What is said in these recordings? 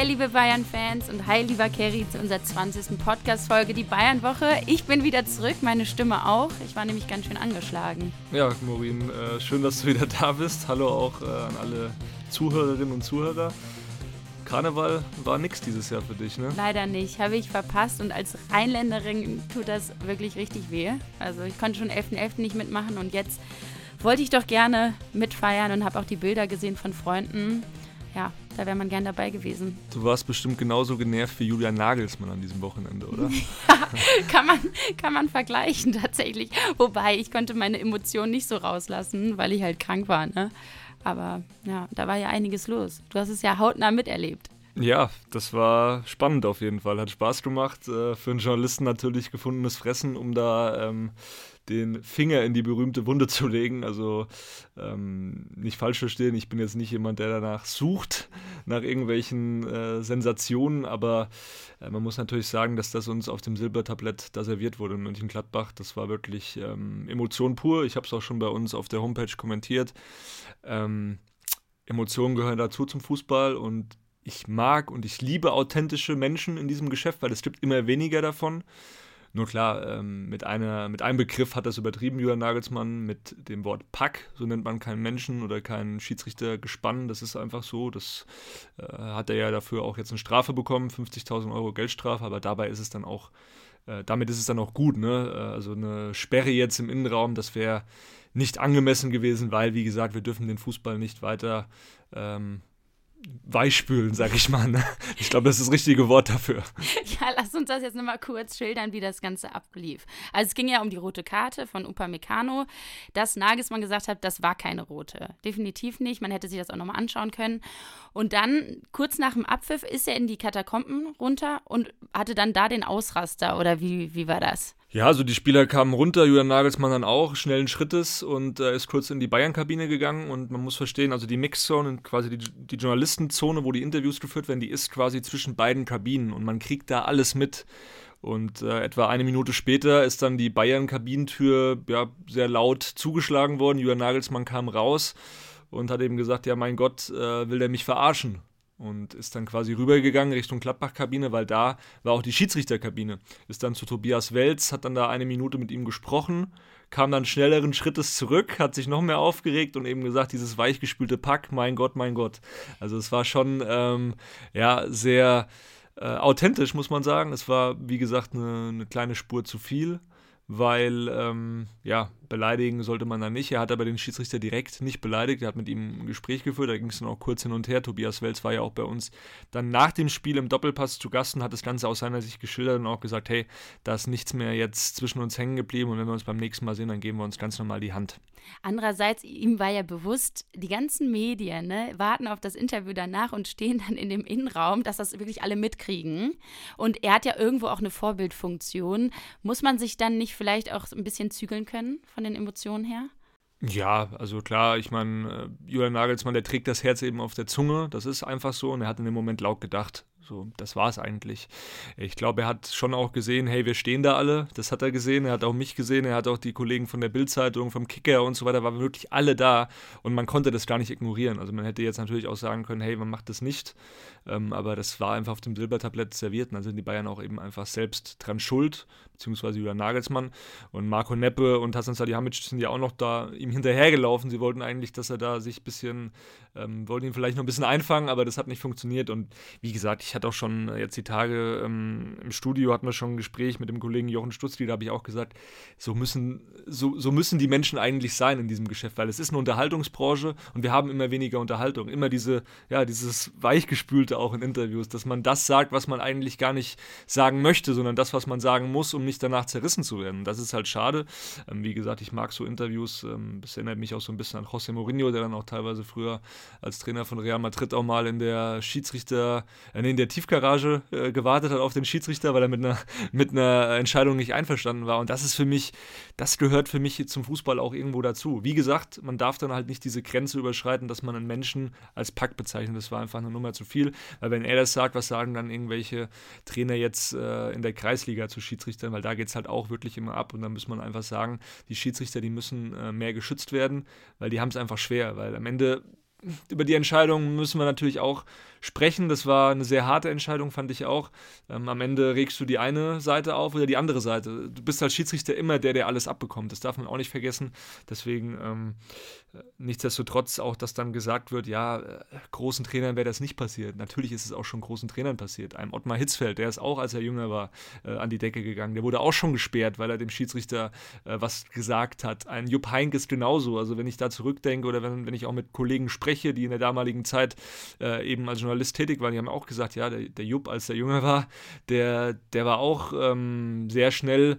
Hi, liebe Bayern-Fans und hi, lieber Kerry, zu unserer 20. Podcast-Folge, die Bayern-Woche. Ich bin wieder zurück, meine Stimme auch. Ich war nämlich ganz schön angeschlagen. Ja, Maureen, äh, schön, dass du wieder da bist. Hallo auch äh, an alle Zuhörerinnen und Zuhörer. Karneval war nix dieses Jahr für dich, ne? Leider nicht, habe ich verpasst und als Rheinländerin tut das wirklich richtig weh. Also ich konnte schon 11.11. .11. nicht mitmachen und jetzt wollte ich doch gerne mitfeiern und habe auch die Bilder gesehen von Freunden. Ja, da wäre man gern dabei gewesen. Du warst bestimmt genauso genervt wie Julian Nagelsmann an diesem Wochenende, oder? ja, kann man, kann man vergleichen tatsächlich. Wobei, ich konnte meine Emotionen nicht so rauslassen, weil ich halt krank war, ne? Aber ja, da war ja einiges los. Du hast es ja hautnah miterlebt. Ja, das war spannend auf jeden Fall. Hat Spaß gemacht. Äh, für einen Journalisten natürlich gefundenes Fressen, um da ähm, den Finger in die berühmte Wunde zu legen. Also ähm, nicht falsch verstehen, ich bin jetzt nicht jemand, der danach sucht, nach irgendwelchen äh, Sensationen, aber äh, man muss natürlich sagen, dass das uns auf dem Silbertablett da serviert wurde in Mönchengladbach. Das war wirklich ähm, Emotion pur. Ich habe es auch schon bei uns auf der Homepage kommentiert. Ähm, Emotionen gehören dazu zum Fußball und ich mag und ich liebe authentische Menschen in diesem Geschäft, weil es gibt immer weniger davon. Nur klar, ähm, mit, einer, mit einem Begriff hat das übertrieben, Julian Nagelsmann, mit dem Wort Pack. So nennt man keinen Menschen oder keinen Schiedsrichter gespannt. Das ist einfach so. Das äh, hat er ja dafür auch jetzt eine Strafe bekommen, 50.000 Euro Geldstrafe, aber dabei ist es dann auch, äh, damit ist es dann auch gut. Ne? Äh, also eine Sperre jetzt im Innenraum, das wäre nicht angemessen gewesen, weil, wie gesagt, wir dürfen den Fußball nicht weiter ähm, weichspülen, sag ich mal. Ne? Ich glaube, das ist das richtige Wort dafür. Ja, lass uns das jetzt nochmal kurz schildern, wie das Ganze ablief. Also es ging ja um die rote Karte von Upamecano, dass Nagelsmann gesagt hat, das war keine rote. Definitiv nicht. Man hätte sich das auch nochmal anschauen können. Und dann, kurz nach dem Abpfiff, ist er in die Katakomben runter und hatte dann da den Ausraster. Oder wie, wie war das? Ja, also die Spieler kamen runter, Julian Nagelsmann dann auch, schnellen Schrittes und äh, ist kurz in die Bayern-Kabine gegangen und man muss verstehen, also die Mixzone, quasi die, die Journalistenzone, wo die Interviews geführt werden, die ist quasi zwischen beiden Kabinen und man kriegt da alles mit. Und äh, etwa eine Minute später ist dann die Bayern-Kabinentür ja, sehr laut zugeschlagen worden. Julian Nagelsmann kam raus und hat eben gesagt, ja mein Gott, äh, will der mich verarschen? Und ist dann quasi rübergegangen Richtung Gladbach-Kabine, weil da war auch die Schiedsrichterkabine. Ist dann zu Tobias Welz, hat dann da eine Minute mit ihm gesprochen, kam dann schnelleren Schrittes zurück, hat sich noch mehr aufgeregt und eben gesagt, dieses weichgespülte Pack, mein Gott, mein Gott. Also es war schon ähm, ja sehr äh, authentisch, muss man sagen. Es war, wie gesagt, eine, eine kleine Spur zu viel weil ähm, ja, beleidigen sollte man dann nicht. Er hat aber den Schiedsrichter direkt nicht beleidigt. Er hat mit ihm ein Gespräch geführt, da ging es dann auch kurz hin und her. Tobias Welz war ja auch bei uns dann nach dem Spiel im Doppelpass zu Gast und hat das Ganze aus seiner Sicht geschildert und auch gesagt, hey, da ist nichts mehr jetzt zwischen uns hängen geblieben und wenn wir uns beim nächsten Mal sehen, dann geben wir uns ganz normal die Hand. Andererseits, ihm war ja bewusst, die ganzen Medien ne, warten auf das Interview danach und stehen dann in dem Innenraum, dass das wirklich alle mitkriegen. Und er hat ja irgendwo auch eine Vorbildfunktion. Muss man sich dann nicht vielleicht auch ein bisschen zügeln können von den Emotionen her? Ja, also klar, ich meine, äh, Julian Nagelsmann, der trägt das Herz eben auf der Zunge, das ist einfach so und er hat in dem Moment laut gedacht. So, das war es eigentlich. Ich glaube, er hat schon auch gesehen, hey, wir stehen da alle. Das hat er gesehen. Er hat auch mich gesehen. Er hat auch die Kollegen von der Bildzeitung, vom Kicker und so weiter, waren wirklich alle da und man konnte das gar nicht ignorieren. Also man hätte jetzt natürlich auch sagen können, hey, man macht das nicht. Ähm, aber das war einfach auf dem Silbertablett serviert. Und dann sind die Bayern auch eben einfach selbst dran schuld, beziehungsweise Julian Nagelsmann und Marco Neppe und Hasan Salihamidzic sind ja auch noch da ihm hinterhergelaufen. Sie wollten eigentlich, dass er da sich ein bisschen, ähm, wollten ihn vielleicht noch ein bisschen einfangen, aber das hat nicht funktioniert. Und wie gesagt, ich hatte auch schon äh, jetzt die Tage ähm, im Studio hatten wir schon ein Gespräch mit dem Kollegen Jochen Stutzli, da habe ich auch gesagt, so müssen, so, so müssen die Menschen eigentlich sein in diesem Geschäft, weil es ist eine Unterhaltungsbranche und wir haben immer weniger Unterhaltung. Immer diese, ja, dieses Weichgespülte auch in Interviews, dass man das sagt, was man eigentlich gar nicht sagen möchte, sondern das, was man sagen muss, um nicht danach zerrissen zu werden. Das ist halt schade. Ähm, wie gesagt, ich mag so Interviews. Ähm, das erinnert mich auch so ein bisschen an José Mourinho, der dann auch teilweise früher als Trainer von Real Madrid auch mal in der Schiedsrichter, äh, in der Tiefgarage äh, gewartet hat auf den Schiedsrichter, weil er mit einer, mit einer Entscheidung nicht einverstanden war. Und das ist für mich, das gehört für mich zum Fußball auch irgendwo dazu. Wie gesagt, man darf dann halt nicht diese Grenze überschreiten, dass man einen Menschen als Pack bezeichnet. Das war einfach eine Nummer zu viel. Weil wenn er das sagt, was sagen dann irgendwelche Trainer jetzt äh, in der Kreisliga zu Schiedsrichtern? Weil da geht es halt auch wirklich immer ab. Und dann muss man einfach sagen, die Schiedsrichter, die müssen äh, mehr geschützt werden, weil die haben es einfach schwer. Weil am Ende über die Entscheidung müssen wir natürlich auch sprechen. Das war eine sehr harte Entscheidung, fand ich auch. Ähm, am Ende regst du die eine Seite auf oder die andere Seite. Du bist als Schiedsrichter immer der, der alles abbekommt. Das darf man auch nicht vergessen. Deswegen ähm, nichtsdestotrotz auch, dass dann gesagt wird, ja, äh, großen Trainern wäre das nicht passiert. Natürlich ist es auch schon großen Trainern passiert. Einem Ottmar Hitzfeld, der ist auch, als er jünger war, äh, an die Decke gegangen. Der wurde auch schon gesperrt, weil er dem Schiedsrichter äh, was gesagt hat. Ein Jupp Heynckes genauso. Also wenn ich da zurückdenke oder wenn, wenn ich auch mit Kollegen spreche, die in der damaligen Zeit äh, eben als Journalist tätig waren, die haben auch gesagt, ja, der, der Jupp, als er jünger war, der, der war auch ähm, sehr schnell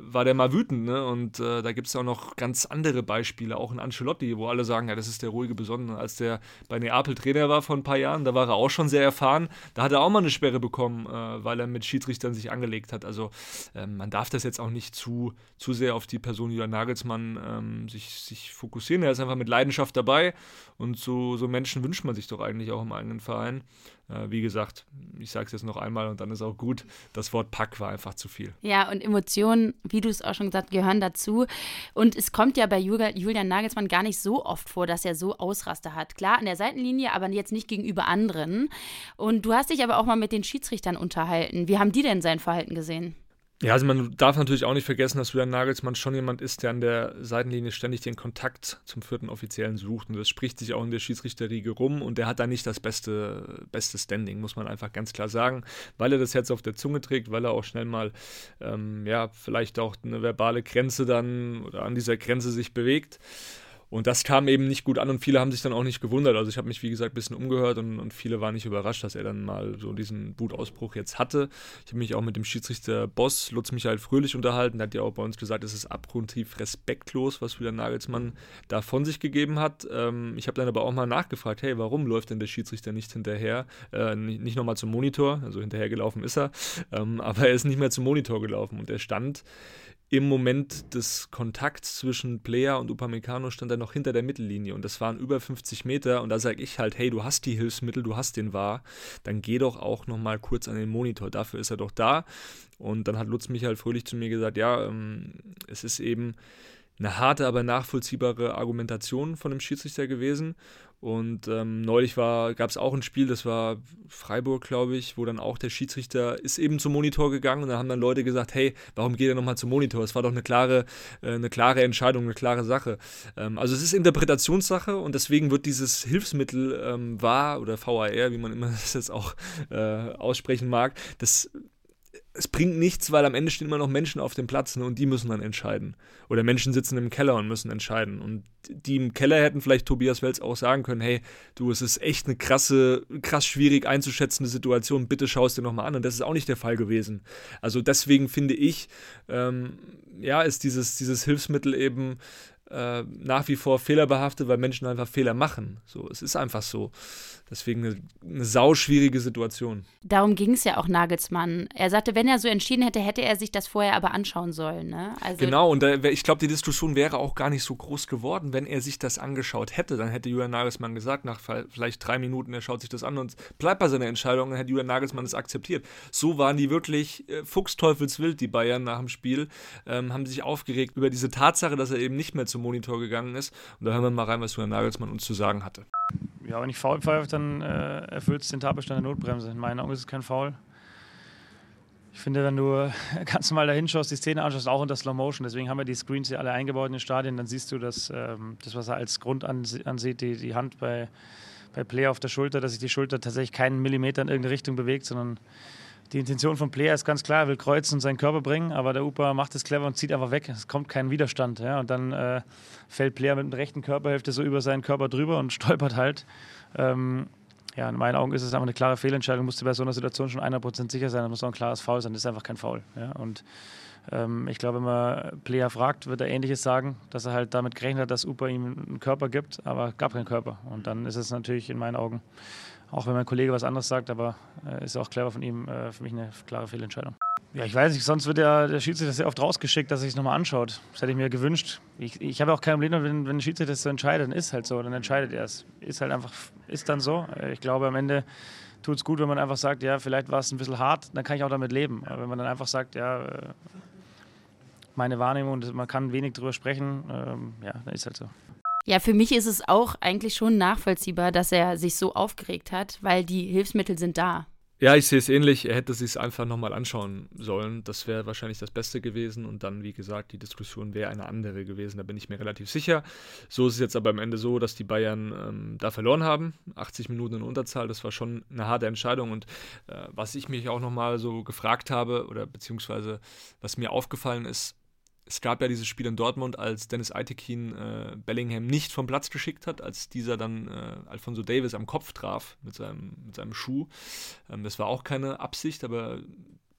war der mal wütend. Ne? Und äh, da gibt es auch noch ganz andere Beispiele, auch in Ancelotti, wo alle sagen, ja, das ist der ruhige Besondere. Als der bei Neapel Trainer war vor ein paar Jahren, da war er auch schon sehr erfahren. Da hat er auch mal eine Sperre bekommen, äh, weil er mit Schiedsrichtern sich angelegt hat. Also äh, man darf das jetzt auch nicht zu, zu sehr auf die Person Julian Nagelsmann ähm, sich, sich fokussieren. Er ist einfach mit Leidenschaft dabei und so, so Menschen wünscht man sich doch eigentlich auch im eigenen Verein. Äh, wie gesagt, ich sage es jetzt noch einmal und dann ist auch gut. Das Wort Pack war einfach zu viel. Ja, und Emotionen, wie du es auch schon gesagt gehören dazu. Und es kommt ja bei Julian Nagelsmann gar nicht so oft vor, dass er so Ausraster hat. Klar, an der Seitenlinie, aber jetzt nicht gegenüber anderen. Und du hast dich aber auch mal mit den Schiedsrichtern unterhalten. Wie haben die denn sein Verhalten gesehen? Ja, also man darf natürlich auch nicht vergessen, dass Julian Nagelsmann schon jemand ist, der an der Seitenlinie ständig den Kontakt zum vierten Offiziellen sucht. Und das spricht sich auch in der Schiedsrichterriege rum. Und der hat da nicht das beste, beste Standing, muss man einfach ganz klar sagen, weil er das Herz auf der Zunge trägt, weil er auch schnell mal, ähm, ja, vielleicht auch eine verbale Grenze dann oder an dieser Grenze sich bewegt. Und das kam eben nicht gut an und viele haben sich dann auch nicht gewundert. Also ich habe mich, wie gesagt, ein bisschen umgehört und, und, viele waren nicht überrascht, dass er dann mal so diesen Wutausbruch jetzt hatte. Ich habe mich auch mit dem Schiedsrichter Boss, Lutz Michael Fröhlich, unterhalten. Der hat ja auch bei uns gesagt, es ist abgrundtief respektlos, was wieder Nagelsmann da von sich gegeben hat. Ähm, ich habe dann aber auch mal nachgefragt, hey, warum läuft denn der Schiedsrichter nicht hinterher? Äh, nicht, nochmal zum Monitor, also hinterher gelaufen ist er, ähm, aber er ist nicht mehr zum Monitor gelaufen und er stand im Moment des Kontakts zwischen Player und Upamecano stand er noch hinter der Mittellinie und das waren über 50 Meter und da sage ich halt, hey, du hast die Hilfsmittel, du hast den wahr, dann geh doch auch noch mal kurz an den Monitor, dafür ist er doch da. Und dann hat Lutz Michael Fröhlich zu mir gesagt, ja, ähm, es ist eben eine harte, aber nachvollziehbare Argumentation von dem Schiedsrichter gewesen und ähm, neulich gab es auch ein Spiel, das war Freiburg, glaube ich, wo dann auch der Schiedsrichter ist eben zum Monitor gegangen und da haben dann Leute gesagt, hey, warum geht er nochmal zum Monitor? Es war doch eine klare, äh, eine klare Entscheidung, eine klare Sache. Ähm, also es ist Interpretationssache und deswegen wird dieses Hilfsmittel ähm, wahr oder VAR, wie man immer das jetzt auch äh, aussprechen mag, das es bringt nichts, weil am Ende stehen immer noch Menschen auf dem Platz ne, und die müssen dann entscheiden. Oder Menschen sitzen im Keller und müssen entscheiden. Und die im Keller hätten vielleicht Tobias Welz auch sagen können, hey, du, es ist echt eine krasse, krass schwierig einzuschätzende Situation, bitte schau es dir nochmal an. Und das ist auch nicht der Fall gewesen. Also deswegen finde ich, ähm, ja, ist dieses, dieses Hilfsmittel eben äh, nach wie vor fehlerbehaftet, weil Menschen einfach Fehler machen. So, es ist einfach so. Deswegen eine, eine sauschwierige Situation. Darum ging es ja auch Nagelsmann. Er sagte, wenn er so entschieden hätte, hätte er sich das vorher aber anschauen sollen. Ne? Also genau, und da, ich glaube, die Diskussion wäre auch gar nicht so groß geworden, wenn er sich das angeschaut hätte. Dann hätte Julian Nagelsmann gesagt, nach vielleicht drei Minuten, er schaut sich das an und bleibt bei seiner Entscheidung, dann hätte Julian Nagelsmann es akzeptiert. So waren die wirklich äh, fuchsteufelswild, die Bayern nach dem Spiel, ähm, haben sich aufgeregt über diese Tatsache, dass er eben nicht mehr zum Monitor gegangen ist. Und da hören wir mal rein, was Julian Nagelsmann uns zu sagen hatte. Ja, wenn ich faul pfeife, dann äh, erfüllt es den Tatbestand der Notbremse. In meinen Augen ist es kein Foul. Ich finde, wenn du ganz normal da hinschaust, die Szene anschaust, auch unter Slow Motion, deswegen haben wir die Screens hier alle eingebaut in den Stadien, dann siehst du, dass ähm, das, was er als Grund ansieht, die, die Hand bei, bei Player auf der Schulter, dass sich die Schulter tatsächlich keinen Millimeter in irgendeine Richtung bewegt, sondern die Intention von Player ist ganz klar, er will kreuzen und seinen Körper bringen, aber der Upa macht es clever und zieht einfach weg. Es kommt kein Widerstand. Ja? Und dann äh, fällt Player mit der rechten Körperhälfte so über seinen Körper drüber und stolpert halt. Ähm, ja, in meinen Augen ist es einfach eine klare Fehlentscheidung. Musste bei so einer Situation schon 100% sicher sein. Da muss auch ein klares Foul sein. Das ist einfach kein Foul. Ja? Und ähm, ich glaube, wenn man Player fragt, wird er Ähnliches sagen, dass er halt damit gerechnet hat, dass Upa ihm einen Körper gibt, aber gab keinen Körper. Und dann ist es natürlich in meinen Augen auch wenn mein Kollege was anderes sagt, aber äh, ist auch clever von ihm, äh, für mich eine klare Fehlentscheidung. Ja, ich weiß nicht, sonst wird der, der Schiedsrichter sehr oft rausgeschickt, dass er sich nochmal anschaut. Das hätte ich mir gewünscht. Ich, ich habe auch kein Problem, wenn, wenn ein Schiedsrichter das so entscheidet, dann ist halt so, dann entscheidet er es. Ist halt einfach, ist dann so. Äh, ich glaube, am Ende tut es gut, wenn man einfach sagt, ja, vielleicht war es ein bisschen hart, dann kann ich auch damit leben. Aber wenn man dann einfach sagt, ja, äh, meine Wahrnehmung, man kann wenig drüber sprechen, ähm, ja, dann ist halt so. Ja, für mich ist es auch eigentlich schon nachvollziehbar, dass er sich so aufgeregt hat, weil die Hilfsmittel sind da. Ja, ich sehe es ähnlich. Er hätte sich einfach nochmal anschauen sollen. Das wäre wahrscheinlich das Beste gewesen. Und dann, wie gesagt, die Diskussion wäre eine andere gewesen. Da bin ich mir relativ sicher. So ist es jetzt aber am Ende so, dass die Bayern ähm, da verloren haben. 80 Minuten in Unterzahl. Das war schon eine harte Entscheidung. Und äh, was ich mich auch nochmal so gefragt habe, oder beziehungsweise was mir aufgefallen ist, es gab ja dieses Spiel in Dortmund, als Dennis Eitekin äh, Bellingham nicht vom Platz geschickt hat, als dieser dann äh, Alfonso Davis am Kopf traf mit seinem, mit seinem Schuh. Ähm, das war auch keine Absicht, aber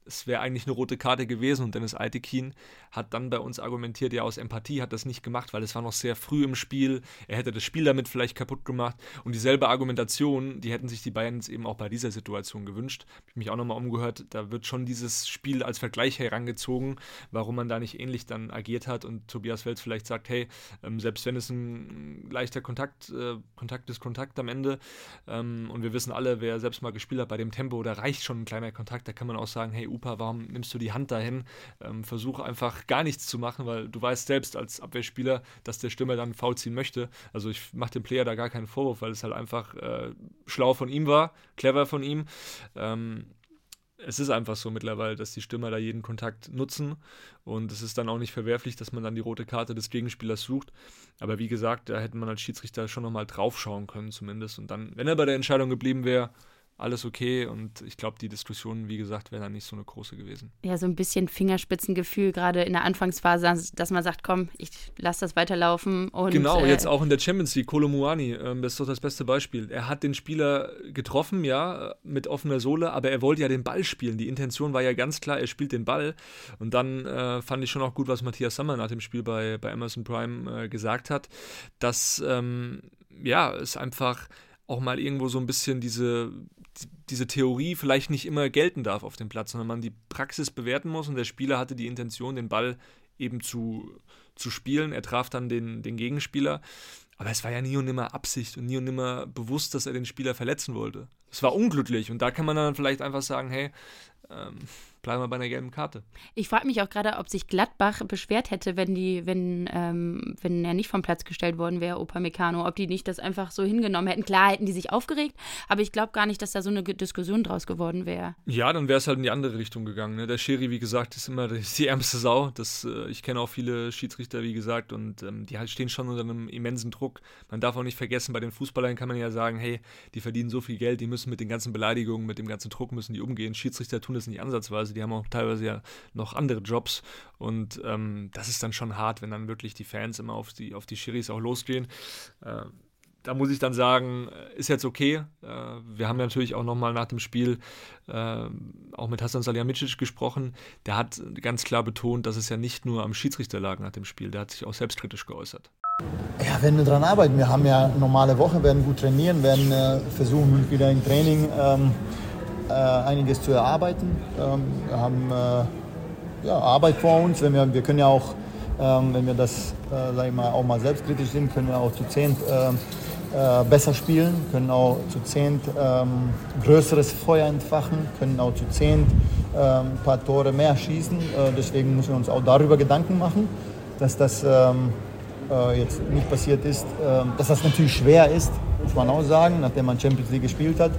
es wäre eigentlich eine rote Karte gewesen und Dennis Altekin hat dann bei uns argumentiert, ja aus Empathie hat das nicht gemacht, weil es war noch sehr früh im Spiel, er hätte das Spiel damit vielleicht kaputt gemacht. Und dieselbe Argumentation, die hätten sich die Bayern jetzt eben auch bei dieser Situation gewünscht. Habe ich mich auch nochmal umgehört, da wird schon dieses Spiel als Vergleich herangezogen, warum man da nicht ähnlich dann agiert hat. Und Tobias Welz vielleicht sagt, hey, ähm, selbst wenn es ein leichter Kontakt, äh, Kontakt ist Kontakt am Ende ähm, und wir wissen alle, wer selbst mal gespielt hat bei dem Tempo, da reicht schon ein kleiner Kontakt, da kann man auch sagen, hey, Upa, warum nimmst du die Hand dahin? Ähm, versuche einfach gar nichts zu machen, weil du weißt selbst als Abwehrspieler, dass der Stürmer dann faul ziehen möchte. Also ich mache dem Player da gar keinen Vorwurf, weil es halt einfach äh, schlau von ihm war, clever von ihm. Ähm, es ist einfach so mittlerweile, dass die Stürmer da jeden Kontakt nutzen und es ist dann auch nicht verwerflich, dass man dann die rote Karte des Gegenspielers sucht. Aber wie gesagt, da hätte man als Schiedsrichter schon nochmal draufschauen können zumindest und dann, wenn er bei der Entscheidung geblieben wäre, alles okay und ich glaube, die Diskussionen, wie gesagt, wären dann nicht so eine große gewesen. Ja, so ein bisschen Fingerspitzengefühl, gerade in der Anfangsphase, dass man sagt, komm, ich lasse das weiterlaufen. Und, genau, äh, jetzt auch in der Champions League, Kolomuani, ähm, das ist doch das beste Beispiel. Er hat den Spieler getroffen, ja, mit offener Sohle, aber er wollte ja den Ball spielen. Die Intention war ja ganz klar, er spielt den Ball. Und dann äh, fand ich schon auch gut, was Matthias Sammer nach dem Spiel bei, bei Amazon Prime äh, gesagt hat, dass ähm, ja, es einfach auch mal irgendwo so ein bisschen diese, diese Theorie vielleicht nicht immer gelten darf auf dem Platz, sondern man die Praxis bewerten muss und der Spieler hatte die Intention, den Ball eben zu, zu spielen. Er traf dann den, den Gegenspieler. Aber es war ja nie und nimmer Absicht und nie und nimmer bewusst, dass er den Spieler verletzen wollte. Es war unglücklich und da kann man dann vielleicht einfach sagen, hey, ähm, bleiben wir bei einer gelben Karte. Ich frage mich auch gerade, ob sich Gladbach beschwert hätte, wenn die, wenn, ähm, wenn er nicht vom Platz gestellt worden wäre, Opa Meccano, ob die nicht das einfach so hingenommen hätten. Klar hätten die sich aufgeregt, aber ich glaube gar nicht, dass da so eine Diskussion draus geworden wäre. Ja, dann wäre es halt in die andere Richtung gegangen. Ne? Der Schiri, wie gesagt, ist immer die ärmste Sau. Das, äh, ich kenne auch viele Schiedsrichter, wie gesagt, und ähm, die halt stehen schon unter einem immensen Druck. Man darf auch nicht vergessen, bei den Fußballern kann man ja sagen, hey, die verdienen so viel Geld, die müssen mit den ganzen Beleidigungen, mit dem ganzen Druck müssen die umgehen. Schiedsrichter tun das nicht ansatzweise die haben auch teilweise ja noch andere Jobs und ähm, das ist dann schon hart, wenn dann wirklich die Fans immer auf die, auf die Schiris auch losgehen. Äh, da muss ich dann sagen, äh, ist jetzt okay. Äh, wir haben natürlich auch nochmal nach dem Spiel äh, auch mit Hassan Salihamidzic gesprochen. Der hat ganz klar betont, dass es ja nicht nur am Schiedsrichter lag nach dem Spiel. Der hat sich auch selbstkritisch geäußert. Ja, werden wir dran arbeiten. Wir haben ja normale Woche, werden gut trainieren, werden äh, versuchen wieder im Training ähm, äh, einiges zu erarbeiten. Ähm, wir haben äh, ja, Arbeit vor uns. Wenn wir, wir können ja auch, ähm, wenn wir das, äh, mal, auch mal selbstkritisch sind, können wir auch zu zehnt besser spielen, können auch zu zehnt ähm, größeres Feuer entfachen, können auch zu zehnt ähm, ein paar Tore mehr schießen. Äh, deswegen müssen wir uns auch darüber Gedanken machen, dass das ähm, äh, jetzt nicht passiert ist. Ähm, dass das natürlich schwer ist, muss man auch sagen, nachdem man Champions League gespielt hat.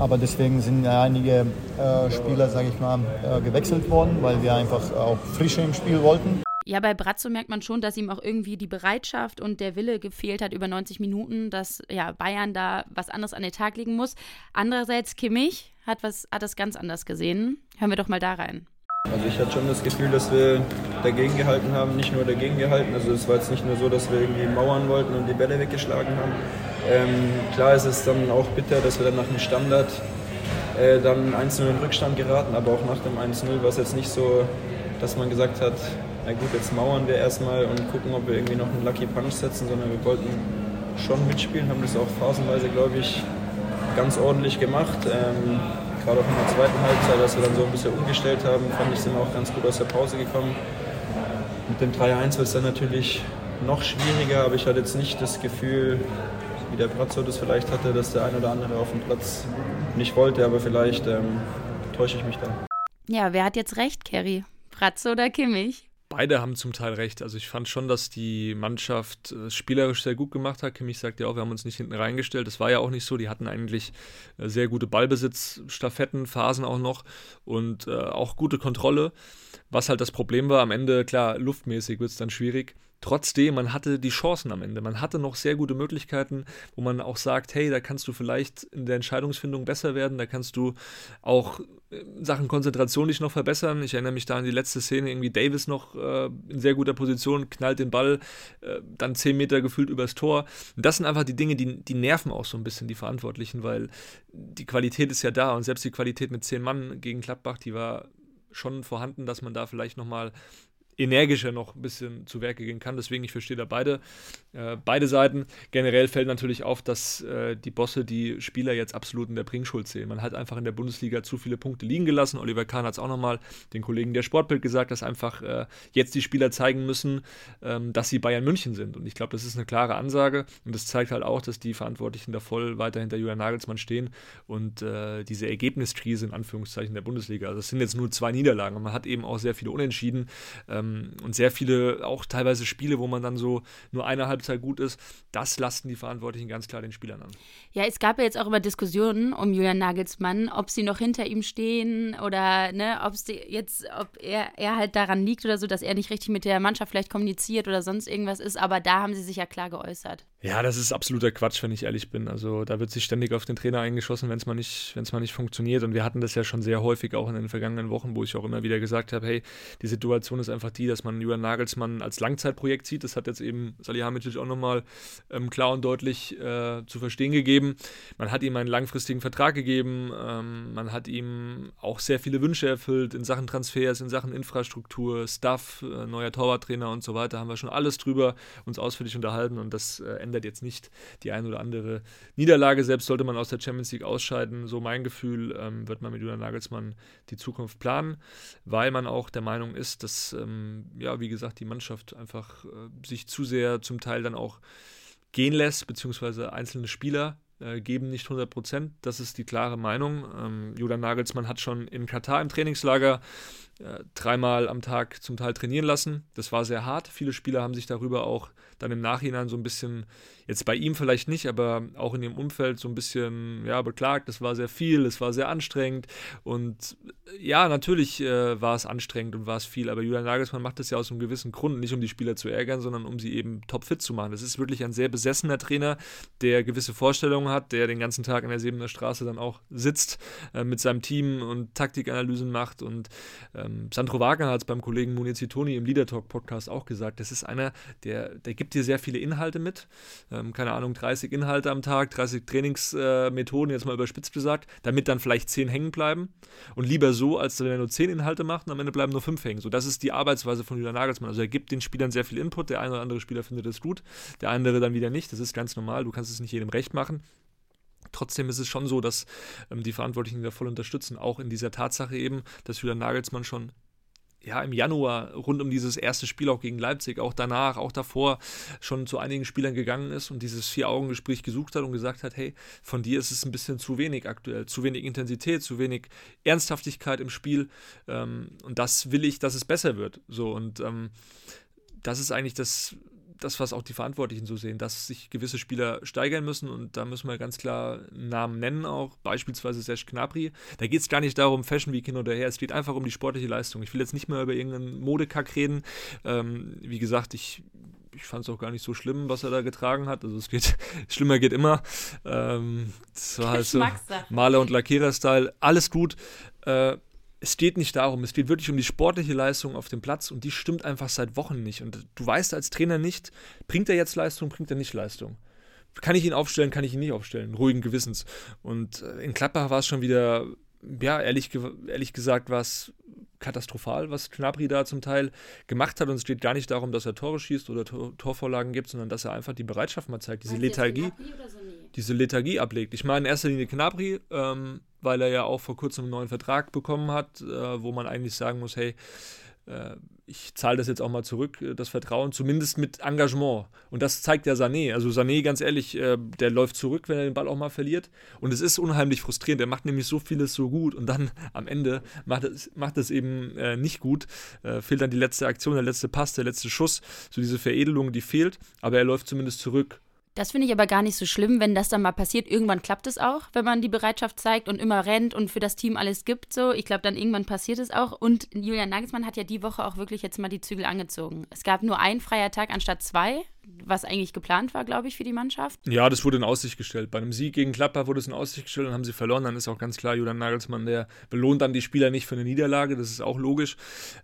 Aber deswegen sind ja einige äh, Spieler, sage ich mal, äh, gewechselt worden, weil wir einfach auch Frische im Spiel wollten. Ja, bei Brazzo merkt man schon, dass ihm auch irgendwie die Bereitschaft und der Wille gefehlt hat über 90 Minuten, dass ja, Bayern da was anderes an den Tag legen muss. Andererseits, Kimmich hat, was, hat das ganz anders gesehen. Hören wir doch mal da rein. Also ich hatte schon das Gefühl, dass wir dagegen gehalten haben, nicht nur dagegen gehalten. Also es war jetzt nicht nur so, dass wir irgendwie mauern wollten und die Bälle weggeschlagen haben. Ähm, klar ist es dann auch bitter, dass wir dann nach dem Standard äh, dann 1-0 in Rückstand geraten, aber auch nach dem 1-0 war es jetzt nicht so, dass man gesagt hat, na gut, jetzt mauern wir erstmal und gucken, ob wir irgendwie noch einen Lucky Punch setzen, sondern wir wollten schon mitspielen, haben das auch phasenweise, glaube ich, ganz ordentlich gemacht. Ähm, gerade auch in der zweiten Halbzeit, als wir dann so ein bisschen umgestellt haben, fand ich, sind wir auch ganz gut aus der Pause gekommen. Mit dem 3-1 wird es dann natürlich noch schwieriger, aber ich hatte jetzt nicht das Gefühl, wie der Brazzo das vielleicht hatte, dass der ein oder andere auf dem Platz nicht wollte, aber vielleicht ähm, täusche ich mich da. Ja, wer hat jetzt recht, Kerry? Brazzo oder Kimmich? Beide haben zum Teil recht. Also ich fand schon, dass die Mannschaft äh, spielerisch sehr gut gemacht hat. Kimmich sagt ja auch, wir haben uns nicht hinten reingestellt. Das war ja auch nicht so. Die hatten eigentlich äh, sehr gute Ballbesitz, Staffetten, Phasen auch noch und äh, auch gute Kontrolle. Was halt das Problem war, am Ende, klar, luftmäßig wird es dann schwierig. Trotzdem, man hatte die Chancen am Ende. Man hatte noch sehr gute Möglichkeiten, wo man auch sagt, hey, da kannst du vielleicht in der Entscheidungsfindung besser werden, da kannst du auch in Sachen Konzentration dich noch verbessern. Ich erinnere mich da an die letzte Szene, irgendwie Davis noch äh, in sehr guter Position, knallt den Ball, äh, dann zehn Meter gefühlt übers Tor. Das sind einfach die Dinge, die, die nerven auch so ein bisschen die Verantwortlichen, weil die Qualität ist ja da und selbst die Qualität mit zehn Mann gegen Gladbach, die war schon vorhanden, dass man da vielleicht nochmal energischer noch ein bisschen zu Werke gehen kann. Deswegen, ich verstehe da beide, äh, beide Seiten. Generell fällt natürlich auf, dass äh, die Bosse die Spieler jetzt absolut in der Bringschuld sehen. Man hat einfach in der Bundesliga zu viele Punkte liegen gelassen. Oliver Kahn hat es auch nochmal den Kollegen der Sportbild gesagt, dass einfach äh, jetzt die Spieler zeigen müssen, ähm, dass sie Bayern München sind. Und ich glaube, das ist eine klare Ansage. Und das zeigt halt auch, dass die Verantwortlichen da voll weiter hinter Julian Nagelsmann stehen und äh, diese Ergebniskrise in Anführungszeichen der Bundesliga. Also es sind jetzt nur zwei Niederlagen und man hat eben auch sehr viele Unentschieden. Ähm, und sehr viele, auch teilweise Spiele, wo man dann so nur eine Halbzeit gut ist, das lasten die Verantwortlichen ganz klar den Spielern an. Ja, es gab ja jetzt auch immer Diskussionen um Julian Nagelsmann, ob sie noch hinter ihm stehen oder ne, ob jetzt, ob er, er halt daran liegt oder so, dass er nicht richtig mit der Mannschaft vielleicht kommuniziert oder sonst irgendwas ist, aber da haben sie sich ja klar geäußert. Ja, das ist absoluter Quatsch, wenn ich ehrlich bin. Also da wird sich ständig auf den Trainer eingeschossen, wenn es mal nicht, wenn es mal nicht funktioniert. Und wir hatten das ja schon sehr häufig auch in den vergangenen Wochen, wo ich auch immer wieder gesagt habe, hey, die Situation ist einfach die, dass man Julian Nagelsmann als Langzeitprojekt sieht. Das hat jetzt eben Salihamidzic auch nochmal ähm, klar und deutlich äh, zu verstehen gegeben. Man hat ihm einen langfristigen Vertrag gegeben. Ähm, man hat ihm auch sehr viele Wünsche erfüllt in Sachen Transfers, in Sachen Infrastruktur, Staff, äh, neuer Torwarttrainer und so weiter. Haben wir schon alles drüber uns ausführlich unterhalten und das äh, ändert jetzt nicht die ein oder andere Niederlage. Selbst sollte man aus der Champions League ausscheiden, so mein Gefühl, ähm, wird man mit Julian Nagelsmann die Zukunft planen, weil man auch der Meinung ist, dass, ähm, ja, wie gesagt, die Mannschaft einfach äh, sich zu sehr zum Teil dann auch gehen lässt, beziehungsweise einzelne Spieler äh, geben nicht 100 Prozent. Das ist die klare Meinung. Ähm, Julian Nagelsmann hat schon in Katar im Trainingslager äh, dreimal am Tag zum Teil trainieren lassen. Das war sehr hart. Viele Spieler haben sich darüber auch dann im Nachhinein so ein bisschen, jetzt bei ihm vielleicht nicht, aber auch in ihrem Umfeld so ein bisschen ja, beklagt. Es war sehr viel, es war sehr anstrengend und ja, natürlich äh, war es anstrengend und war es viel, aber Julian Nagelsmann macht das ja aus einem gewissen Grund, nicht um die Spieler zu ärgern, sondern um sie eben topfit zu machen. Das ist wirklich ein sehr besessener Trainer, der gewisse Vorstellungen hat, der den ganzen Tag in der Siebener Straße dann auch sitzt äh, mit seinem Team und Taktikanalysen macht und ähm, Sandro Wagner hat es beim Kollegen Munizitoni im Leader Talk Podcast auch gesagt, das ist einer, der, der gibt dir sehr viele Inhalte mit, ähm, keine Ahnung, 30 Inhalte am Tag, 30 Trainingsmethoden, äh, jetzt mal überspitzt gesagt, damit dann vielleicht 10 hängen bleiben und lieber so als wenn er nur zehn Inhalte macht und am Ende bleiben nur fünf hängen. So, das ist die Arbeitsweise von Julian Nagelsmann. Also er gibt den Spielern sehr viel Input. Der eine oder andere Spieler findet es gut, der andere dann wieder nicht. Das ist ganz normal. Du kannst es nicht jedem recht machen. Trotzdem ist es schon so, dass ähm, die Verantwortlichen da voll unterstützen, auch in dieser Tatsache eben, dass Julian Nagelsmann schon ja, im Januar rund um dieses erste Spiel auch gegen Leipzig, auch danach, auch davor schon zu einigen Spielern gegangen ist und dieses Vier-Augen-Gespräch gesucht hat und gesagt hat, hey, von dir ist es ein bisschen zu wenig aktuell, zu wenig Intensität, zu wenig Ernsthaftigkeit im Spiel ähm, und das will ich, dass es besser wird. So und ähm, das ist eigentlich das, das, was auch die Verantwortlichen so sehen, dass sich gewisse Spieler steigern müssen und da müssen wir ganz klar Namen nennen auch, beispielsweise Serge Gnabry. Da geht es gar nicht darum, Fashion Week hin oder her, es geht einfach um die sportliche Leistung. Ich will jetzt nicht mehr über irgendeinen Modekack reden. Ähm, wie gesagt, ich ich fand es auch gar nicht so schlimm, was er da getragen hat. Also es geht, schlimmer geht immer. Ähm, das war halt so Maler- und Lackierer-Style. Alles gut. Äh, es geht nicht darum, es geht wirklich um die sportliche Leistung auf dem Platz und die stimmt einfach seit Wochen nicht. Und du weißt als Trainer nicht, bringt er jetzt Leistung, bringt er nicht Leistung. Kann ich ihn aufstellen, kann ich ihn nicht aufstellen, ruhigen Gewissens. Und äh, in Klappbach war es schon wieder, ja, ehrlich, ehrlich gesagt, war es katastrophal, was Knabri da zum Teil gemacht hat. Und es geht gar nicht darum, dass er Tore schießt oder Tor Torvorlagen gibt, sondern dass er einfach die Bereitschaft mal zeigt, diese Lethargie, diese Lethargie ablegt. Ich meine in erster Linie Knabri, ähm, weil er ja auch vor kurzem einen neuen Vertrag bekommen hat, äh, wo man eigentlich sagen muss, hey, äh, ich zahle das jetzt auch mal zurück, äh, das Vertrauen, zumindest mit Engagement. Und das zeigt ja Sané. Also Sané, ganz ehrlich, äh, der läuft zurück, wenn er den Ball auch mal verliert. Und es ist unheimlich frustrierend. Er macht nämlich so vieles so gut und dann am Ende macht es, macht es eben nicht gut. Fehlt dann die letzte Aktion, der letzte Pass, der letzte Schuss. So diese Veredelung, die fehlt. Aber er läuft zumindest zurück. Das finde ich aber gar nicht so schlimm, wenn das dann mal passiert. Irgendwann klappt es auch, wenn man die Bereitschaft zeigt und immer rennt und für das Team alles gibt. So, ich glaube, dann irgendwann passiert es auch. Und Julian Nagelsmann hat ja die Woche auch wirklich jetzt mal die Zügel angezogen. Es gab nur einen freier Tag anstatt zwei was eigentlich geplant war, glaube ich, für die Mannschaft. Ja, das wurde in Aussicht gestellt. Bei einem Sieg gegen Klapper wurde es in Aussicht gestellt und haben sie verloren. Dann ist auch ganz klar, Julian Nagelsmann, der belohnt dann die Spieler nicht für eine Niederlage. Das ist auch logisch.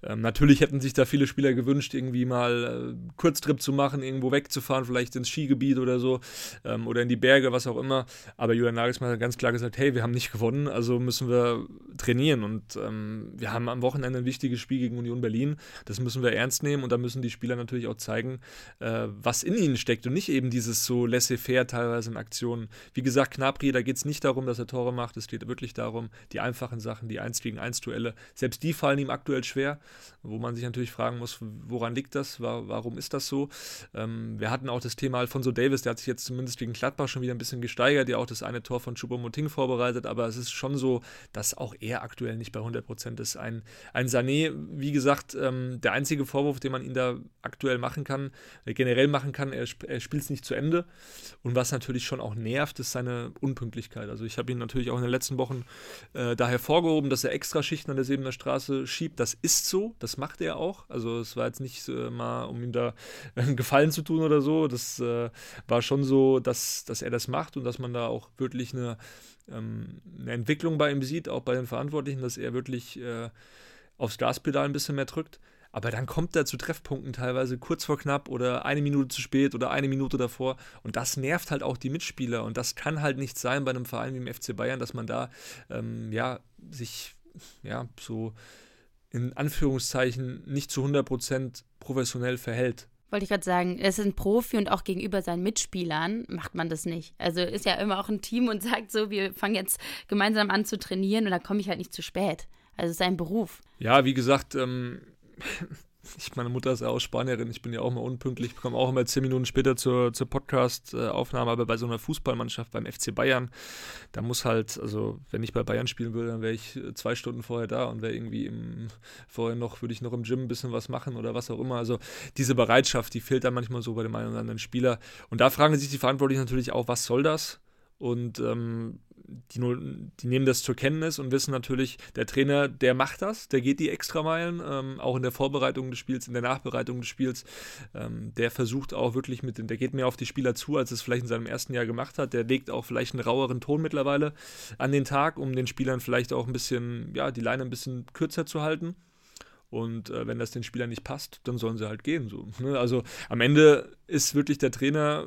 Ähm, natürlich hätten sich da viele Spieler gewünscht, irgendwie mal äh, Kurztrip zu machen, irgendwo wegzufahren, vielleicht ins Skigebiet oder so ähm, oder in die Berge, was auch immer. Aber Julian Nagelsmann hat ganz klar gesagt, hey, wir haben nicht gewonnen, also müssen wir trainieren. Und ähm, wir haben am Wochenende ein wichtiges Spiel gegen Union Berlin. Das müssen wir ernst nehmen und da müssen die Spieler natürlich auch zeigen, äh, was in ihnen steckt und nicht eben dieses so laissez-faire teilweise in Aktionen. Wie gesagt, Knapri, da geht es nicht darum, dass er Tore macht, es geht wirklich darum, die einfachen Sachen, die 1 gegen 1 Duelle, selbst die fallen ihm aktuell schwer, wo man sich natürlich fragen muss, woran liegt das, warum ist das so? Ähm, wir hatten auch das Thema Alfonso Davis, der hat sich jetzt zumindest gegen Gladbach schon wieder ein bisschen gesteigert, der auch das eine Tor von Choupo-Moting vorbereitet, aber es ist schon so, dass auch er aktuell nicht bei 100% ist. Ein, ein Sané, wie gesagt, ähm, der einzige Vorwurf, den man ihn da aktuell machen kann, generell machen kann, er, er spielt es nicht zu Ende. Und was natürlich schon auch nervt, ist seine Unpünktlichkeit. Also ich habe ihn natürlich auch in den letzten Wochen äh, da hervorgehoben, dass er extra Schichten an der Sebener Straße schiebt. Das ist so, das macht er auch. Also es war jetzt nicht äh, mal, um ihm da einen Gefallen zu tun oder so. Das äh, war schon so, dass, dass er das macht und dass man da auch wirklich eine, ähm, eine Entwicklung bei ihm sieht, auch bei den Verantwortlichen, dass er wirklich äh, aufs Gaspedal ein bisschen mehr drückt. Aber dann kommt er zu Treffpunkten teilweise kurz vor knapp oder eine Minute zu spät oder eine Minute davor. Und das nervt halt auch die Mitspieler. Und das kann halt nicht sein bei einem Verein wie dem FC Bayern, dass man da ähm, ja, sich ja, so in Anführungszeichen nicht zu 100% professionell verhält. Wollte ich gerade sagen, es ist ein Profi und auch gegenüber seinen Mitspielern macht man das nicht. Also ist ja immer auch ein Team und sagt so, wir fangen jetzt gemeinsam an zu trainieren und da komme ich halt nicht zu spät. Also es ist ein Beruf. Ja, wie gesagt, ähm, ich, meine Mutter ist ja auch Spanierin, ich bin ja auch mal unpünktlich, ich komme auch immer zehn Minuten später zur, zur Podcast-Aufnahme, aber bei so einer Fußballmannschaft beim FC Bayern, da muss halt, also wenn ich bei Bayern spielen würde, dann wäre ich zwei Stunden vorher da und wäre irgendwie im, vorher noch, würde ich noch im Gym ein bisschen was machen oder was auch immer. Also diese Bereitschaft, die fehlt dann manchmal so bei dem einen oder anderen Spieler. Und da fragen sich die Verantwortlichen natürlich auch, was soll das? Und ähm, die, die, nehmen das zur Kenntnis und wissen natürlich, der Trainer, der macht das, der geht die Extrameilen, ähm, auch in der Vorbereitung des Spiels, in der Nachbereitung des Spiels. Ähm, der versucht auch wirklich mit, der geht mehr auf die Spieler zu, als es vielleicht in seinem ersten Jahr gemacht hat. Der legt auch vielleicht einen raueren Ton mittlerweile an den Tag, um den Spielern vielleicht auch ein bisschen, ja, die Leine ein bisschen kürzer zu halten. Und äh, wenn das den Spielern nicht passt, dann sollen sie halt gehen. So, ne? Also am Ende ist wirklich der Trainer,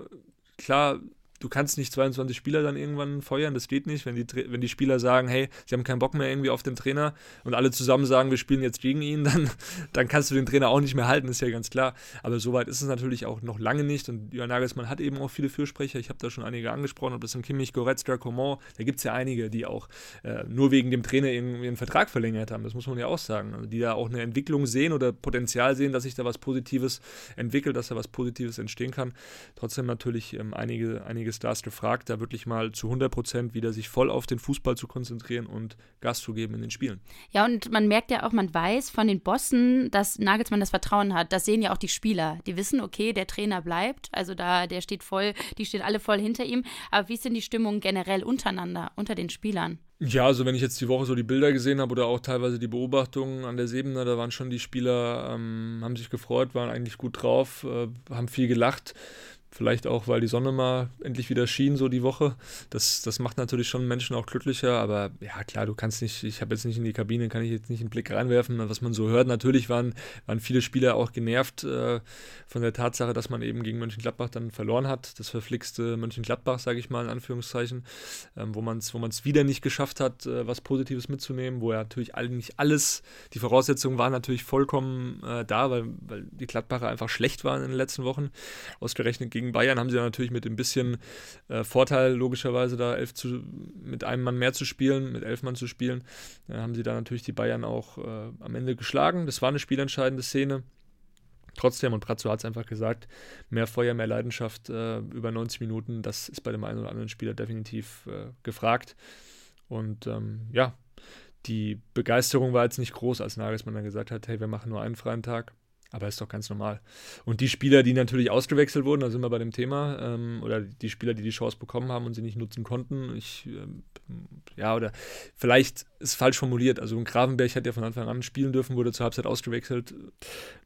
klar, du kannst nicht 22 Spieler dann irgendwann feuern, das geht nicht, wenn die, wenn die Spieler sagen, hey, sie haben keinen Bock mehr irgendwie auf den Trainer und alle zusammen sagen, wir spielen jetzt gegen ihn, dann, dann kannst du den Trainer auch nicht mehr halten, ist ja ganz klar. Aber soweit ist es natürlich auch noch lange nicht und Jörn Nagelsmann hat eben auch viele Fürsprecher, ich habe da schon einige angesprochen, ob das sind Kimmich, Goretzka, Coman, da gibt es ja einige, die auch äh, nur wegen dem Trainer irgendwie einen Vertrag verlängert haben, das muss man ja auch sagen, also die da auch eine Entwicklung sehen oder Potenzial sehen, dass sich da was Positives entwickelt, dass da was Positives entstehen kann. Trotzdem natürlich ähm, einige, einige einige Stars gefragt, da wirklich mal zu 100 Prozent wieder sich voll auf den Fußball zu konzentrieren und Gas zu geben in den Spielen. Ja, und man merkt ja auch, man weiß von den Bossen, dass Nagelsmann das Vertrauen hat. Das sehen ja auch die Spieler. Die wissen, okay, der Trainer bleibt, also da, der steht voll, die stehen alle voll hinter ihm. Aber wie ist denn die Stimmung generell untereinander, unter den Spielern? Ja, also wenn ich jetzt die Woche so die Bilder gesehen habe oder auch teilweise die Beobachtungen an der Sebener, da waren schon die Spieler, ähm, haben sich gefreut, waren eigentlich gut drauf, äh, haben viel gelacht. Vielleicht auch, weil die Sonne mal endlich wieder schien, so die Woche. Das, das macht natürlich schon Menschen auch glücklicher. Aber ja, klar, du kannst nicht, ich habe jetzt nicht in die Kabine, kann ich jetzt nicht einen Blick reinwerfen. Was man so hört, natürlich waren, waren viele Spieler auch genervt äh, von der Tatsache, dass man eben gegen Mönchengladbach dann verloren hat. Das verflixte Mönchengladbach, sage ich mal in Anführungszeichen, ähm, wo man es wo wieder nicht geschafft hat, äh, was Positives mitzunehmen, wo ja natürlich eigentlich alles, die Voraussetzungen waren natürlich vollkommen äh, da, weil, weil die Gladbacher einfach schlecht waren in den letzten Wochen, ausgerechnet gegen gegen Bayern haben sie natürlich mit ein bisschen äh, Vorteil, logischerweise, da elf zu, mit einem Mann mehr zu spielen, mit elf Mann zu spielen, äh, haben sie dann natürlich die Bayern auch äh, am Ende geschlagen. Das war eine spielentscheidende Szene. Trotzdem, und Brazzo hat es einfach gesagt, mehr Feuer, mehr Leidenschaft äh, über 90 Minuten, das ist bei dem einen oder anderen Spieler definitiv äh, gefragt. Und ähm, ja, die Begeisterung war jetzt nicht groß, als Nagelsmann dann gesagt hat, hey, wir machen nur einen freien Tag. Aber ist doch ganz normal. Und die Spieler, die natürlich ausgewechselt wurden, da sind wir bei dem Thema, ähm, oder die Spieler, die die Chance bekommen haben und sie nicht nutzen konnten, ich, ähm, ja, oder vielleicht ist falsch formuliert. Also Gravenberg hat ja von Anfang an spielen dürfen, wurde zur Halbzeit ausgewechselt.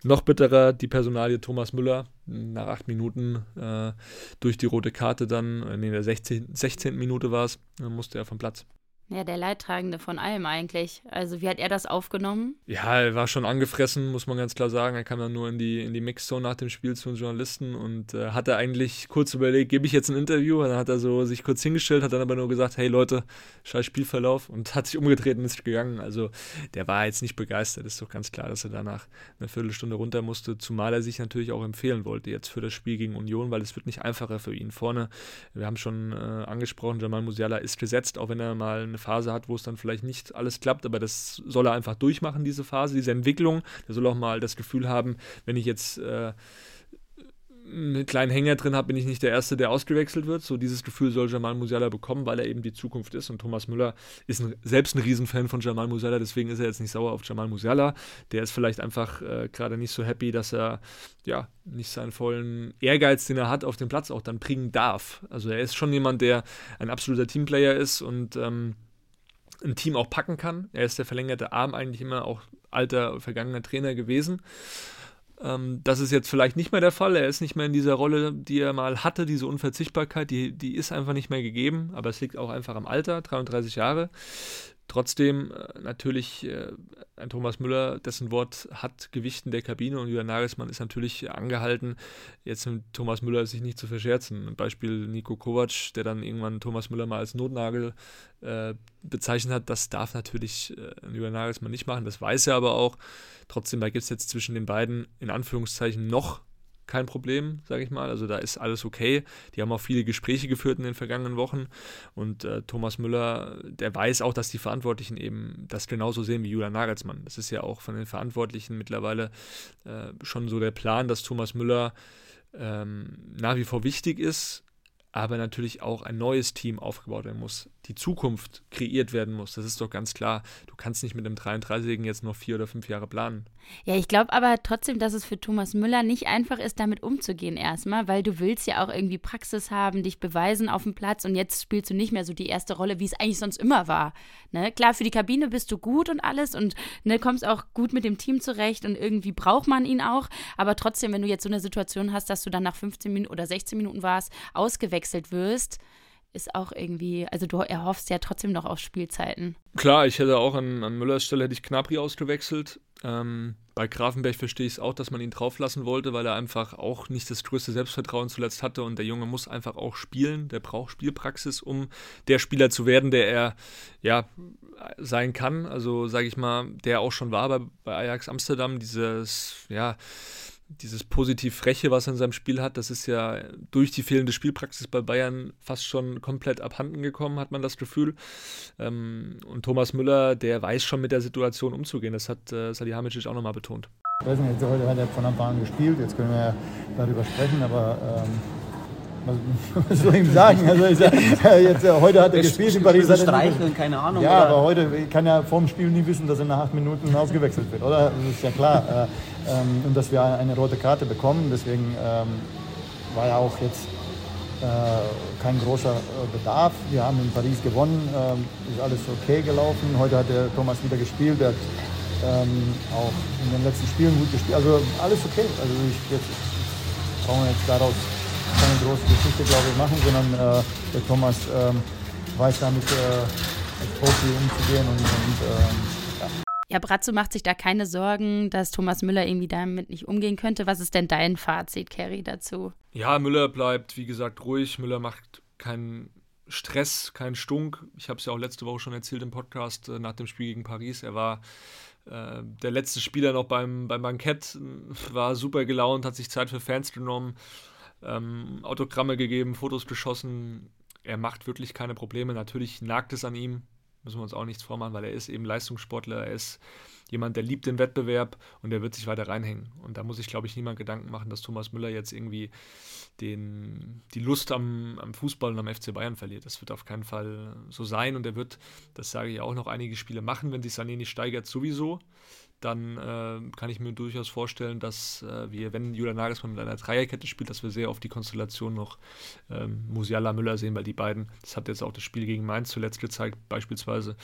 Noch bitterer die Personalie Thomas Müller, nach acht Minuten äh, durch die rote Karte dann, in der 16, 16. Minute war es, musste er vom Platz. Ja, der Leidtragende von allem eigentlich. Also wie hat er das aufgenommen? Ja, er war schon angefressen, muss man ganz klar sagen. Er kam dann nur in die, in die Mixzone nach dem Spiel zu den Journalisten und äh, hatte eigentlich kurz überlegt, gebe ich jetzt ein Interview? Und dann hat er so sich kurz hingestellt, hat dann aber nur gesagt, hey Leute, scheiß Spielverlauf und hat sich umgedreht und ist gegangen. Also der war jetzt nicht begeistert. Ist doch ganz klar, dass er danach eine Viertelstunde runter musste, zumal er sich natürlich auch empfehlen wollte jetzt für das Spiel gegen Union, weil es wird nicht einfacher für ihn. Vorne, wir haben schon äh, angesprochen, Jamal Musiala ist gesetzt, auch wenn er mal eine Phase hat, wo es dann vielleicht nicht alles klappt, aber das soll er einfach durchmachen, diese Phase, diese Entwicklung. Der soll auch mal das Gefühl haben, wenn ich jetzt äh, einen kleinen Hänger drin habe, bin ich nicht der Erste, der ausgewechselt wird. So dieses Gefühl soll Jamal Musiala bekommen, weil er eben die Zukunft ist. Und Thomas Müller ist ein, selbst ein Riesenfan von Jamal Musiala, deswegen ist er jetzt nicht sauer auf Jamal Musiala. Der ist vielleicht einfach äh, gerade nicht so happy, dass er ja nicht seinen vollen Ehrgeiz, den er hat, auf dem Platz auch dann bringen darf. Also er ist schon jemand, der ein absoluter Teamplayer ist und ähm, ein Team auch packen kann. Er ist der verlängerte Arm eigentlich immer auch alter, vergangener Trainer gewesen. Ähm, das ist jetzt vielleicht nicht mehr der Fall. Er ist nicht mehr in dieser Rolle, die er mal hatte, diese Unverzichtbarkeit, die, die ist einfach nicht mehr gegeben. Aber es liegt auch einfach am Alter, 33 Jahre. Trotzdem äh, natürlich äh, ein Thomas Müller, dessen Wort hat Gewicht in der Kabine und Julian Nagelsmann ist natürlich angehalten, jetzt mit Thomas Müller sich nicht zu verscherzen. Beispiel Nico Kovac, der dann irgendwann Thomas Müller mal als Notnagel äh, bezeichnet hat, das darf natürlich äh, Julian Nagelsmann nicht machen, das weiß er aber auch. Trotzdem, da gibt es jetzt zwischen den beiden in Anführungszeichen noch kein Problem, sage ich mal. Also da ist alles okay. Die haben auch viele Gespräche geführt in den vergangenen Wochen. Und äh, Thomas Müller, der weiß auch, dass die Verantwortlichen eben das genauso sehen wie Julian Nagelsmann. Das ist ja auch von den Verantwortlichen mittlerweile äh, schon so der Plan, dass Thomas Müller ähm, nach wie vor wichtig ist, aber natürlich auch ein neues Team aufgebaut werden muss. Die Zukunft kreiert werden muss. Das ist doch ganz klar. Du kannst nicht mit einem 33-Jährigen jetzt noch vier oder fünf Jahre planen. Ja, ich glaube aber trotzdem, dass es für Thomas Müller nicht einfach ist, damit umzugehen erstmal, weil du willst ja auch irgendwie Praxis haben, dich beweisen auf dem Platz und jetzt spielst du nicht mehr so die erste Rolle, wie es eigentlich sonst immer war. Ne? Klar, für die Kabine bist du gut und alles und ne, kommst auch gut mit dem Team zurecht und irgendwie braucht man ihn auch, aber trotzdem, wenn du jetzt so eine Situation hast, dass du dann nach 15 Minuten oder 16 Minuten warst, ausgewechselt wirst, ist auch irgendwie, also du erhoffst ja trotzdem noch auf Spielzeiten. Klar, ich hätte auch an, an Müllers Stelle hätte ich Knapri ausgewechselt. Ähm, bei Grafenberg verstehe ich es auch, dass man ihn drauflassen wollte, weil er einfach auch nicht das größte Selbstvertrauen zuletzt hatte und der Junge muss einfach auch spielen. Der braucht Spielpraxis, um der Spieler zu werden, der er ja sein kann. Also sage ich mal, der auch schon war bei, bei Ajax Amsterdam. Dieses ja dieses positiv Freche, was er in seinem Spiel hat, das ist ja durch die fehlende Spielpraxis bei Bayern fast schon komplett abhanden gekommen, hat man das Gefühl. Ähm, und Thomas Müller, der weiß schon mit der Situation umzugehen. Das hat äh, Salihamidzic auch nochmal betont. Ich weiß nicht, heute hat er von Anfang an gespielt, jetzt können wir ja darüber sprechen, aber ähm, was, soll ich ihm sagen? Also ist ja, jetzt, heute hat er gespielt in Paris. Streicheln, keine Ahnung. Ja, oder? aber heute kann er vor dem Spiel nie wissen, dass er nach acht Minuten ausgewechselt wird, oder? Das ist ja klar. Äh, ähm, und dass wir eine rote Karte bekommen. Deswegen ähm, war ja auch jetzt äh, kein großer äh, Bedarf. Wir haben in Paris gewonnen, ähm, ist alles okay gelaufen. Heute hat der Thomas wieder gespielt, der hat ähm, auch in den letzten Spielen gut gespielt. Also alles okay. Also ich jetzt brauchen wir jetzt daraus keine große Geschichte, glaube ich, machen, sondern äh, der Thomas ähm, weiß damit äh, als Profi umzugehen und, und ähm, ja, Bratzo macht sich da keine Sorgen, dass Thomas Müller irgendwie damit nicht umgehen könnte. Was ist denn dein Fazit, Kerry, dazu? Ja, Müller bleibt, wie gesagt, ruhig. Müller macht keinen Stress, keinen Stunk. Ich habe es ja auch letzte Woche schon erzählt im Podcast äh, nach dem Spiel gegen Paris. Er war äh, der letzte Spieler noch beim, beim Bankett, war super gelaunt, hat sich Zeit für Fans genommen. Ähm, Autogramme gegeben, Fotos geschossen. Er macht wirklich keine Probleme. Natürlich nagt es an ihm, müssen wir uns auch nichts vormachen, weil er ist eben Leistungssportler, er ist jemand, der liebt den Wettbewerb und der wird sich weiter reinhängen. Und da muss sich, glaube ich, niemand Gedanken machen, dass Thomas Müller jetzt irgendwie den, die Lust am, am Fußball und am FC Bayern verliert. Das wird auf keinen Fall so sein und er wird, das sage ich auch, noch einige Spiele machen, wenn sich Sané nicht steigert, sowieso dann äh, kann ich mir durchaus vorstellen, dass äh, wir, wenn Julian Nagelsmann mit einer Dreierkette spielt, dass wir sehr auf die Konstellation noch ähm, Musiala Müller sehen, weil die beiden, das hat jetzt auch das Spiel gegen Mainz zuletzt gezeigt, beispielsweise,